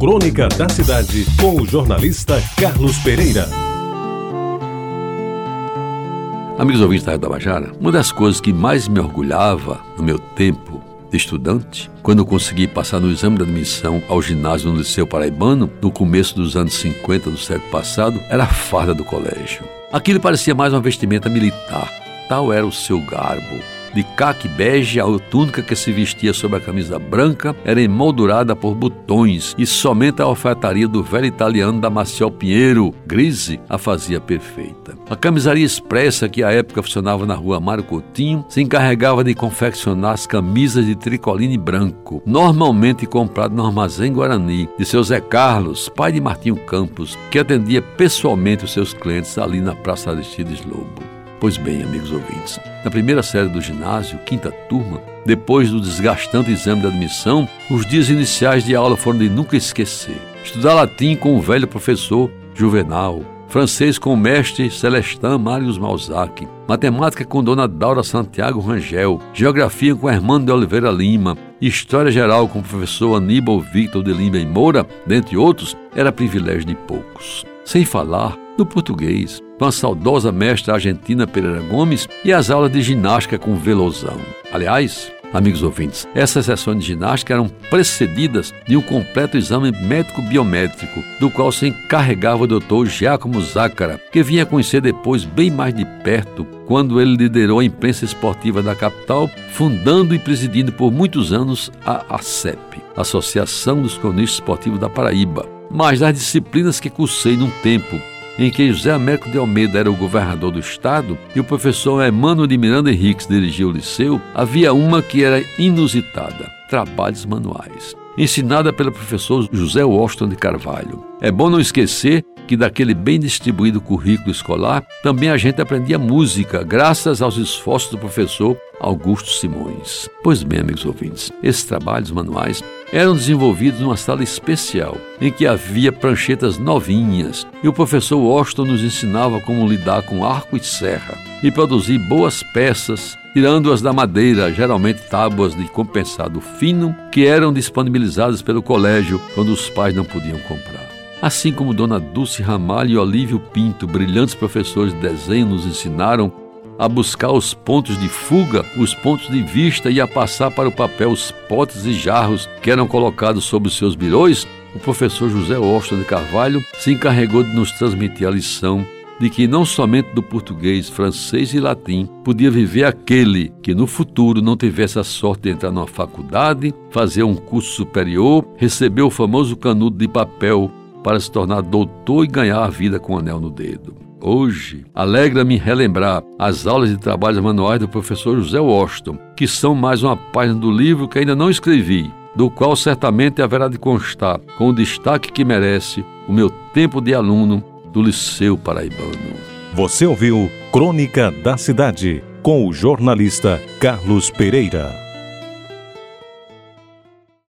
Crônica da Cidade, com o jornalista Carlos Pereira. Amigos ouvintes da Tabajara, uma das coisas que mais me orgulhava no meu tempo de estudante, quando eu consegui passar no exame de admissão ao ginásio no Liceu Paraibano, no começo dos anos 50 do século passado, era a farda do colégio. Aquilo parecia mais uma vestimenta militar. Tal era o seu garbo, de caque bege, a túnica que se vestia sobre a camisa branca era emoldurada por botões e somente a alfaiataria do velho italiano Damasio Pinheiro, Grise, a fazia perfeita. A camisaria expressa que à época funcionava na rua Mário Coutinho se encarregava de confeccionar as camisas de tricoline branco, normalmente comprado no armazém Guarani, de seu Zé Carlos, pai de Martinho Campos, que atendia pessoalmente os seus clientes ali na Praça Aristides Lobo. Pois bem, amigos ouvintes, na primeira série do ginásio, quinta turma, depois do desgastante exame de admissão, os dias iniciais de aula foram de nunca esquecer. Estudar latim com o velho professor Juvenal, francês com o mestre Celestin Marius Malzac, matemática com Dona Daura Santiago Rangel, geografia com Hermano de Oliveira Lima, história geral com o professor Aníbal Victor de Lima e Moura, dentre outros, era privilégio de poucos. Sem falar no português, com a saudosa mestra argentina Pereira Gomes e as aulas de ginástica com Velozão. Aliás, amigos ouvintes, essas sessões de ginástica eram precedidas de um completo exame médico-biométrico, do qual se encarregava o doutor Giacomo Zácara, que vinha conhecer depois bem mais de perto, quando ele liderou a imprensa esportiva da capital, fundando e presidindo por muitos anos a ACEP, Associação dos Cronistas Esportivos da Paraíba. Mas das disciplinas que cursei num tempo em que José Américo de Almeida era o governador do estado e o professor Emmanuel de Miranda Henriques dirigia o liceu, havia uma que era inusitada: trabalhos manuais. Ensinada pelo professor José Washington de Carvalho. É bom não esquecer que daquele bem distribuído currículo escolar também a gente aprendia música, graças aos esforços do professor Augusto Simões. Pois bem, amigos ouvintes, esses trabalhos manuais eram desenvolvidos numa sala especial, em que havia pranchetas novinhas, e o professor Washington nos ensinava como lidar com arco e serra e produzir boas peças, tirando-as da madeira, geralmente tábuas de compensado fino, que eram disponibilizadas pelo colégio quando os pais não podiam comprar. Assim como Dona Dulce Ramalho e Olívio Pinto, brilhantes professores de desenho, nos ensinaram a buscar os pontos de fuga, os pontos de vista e a passar para o papel os potes e jarros que eram colocados sobre os seus birões, o professor José Washington de Carvalho se encarregou de nos transmitir a lição de que não somente do português, francês e latim podia viver aquele que no futuro não tivesse a sorte de entrar numa faculdade, fazer um curso superior, receber o famoso canudo de papel para se tornar doutor e ganhar a vida com um anel no dedo. Hoje, alegra-me relembrar as aulas de trabalhos manuais do professor José Washington, que são mais uma página do livro que ainda não escrevi, do qual certamente haverá de constar, com o destaque que merece, o meu tempo de aluno do Liceu Paraibano. Você ouviu Crônica da Cidade, com o jornalista Carlos Pereira.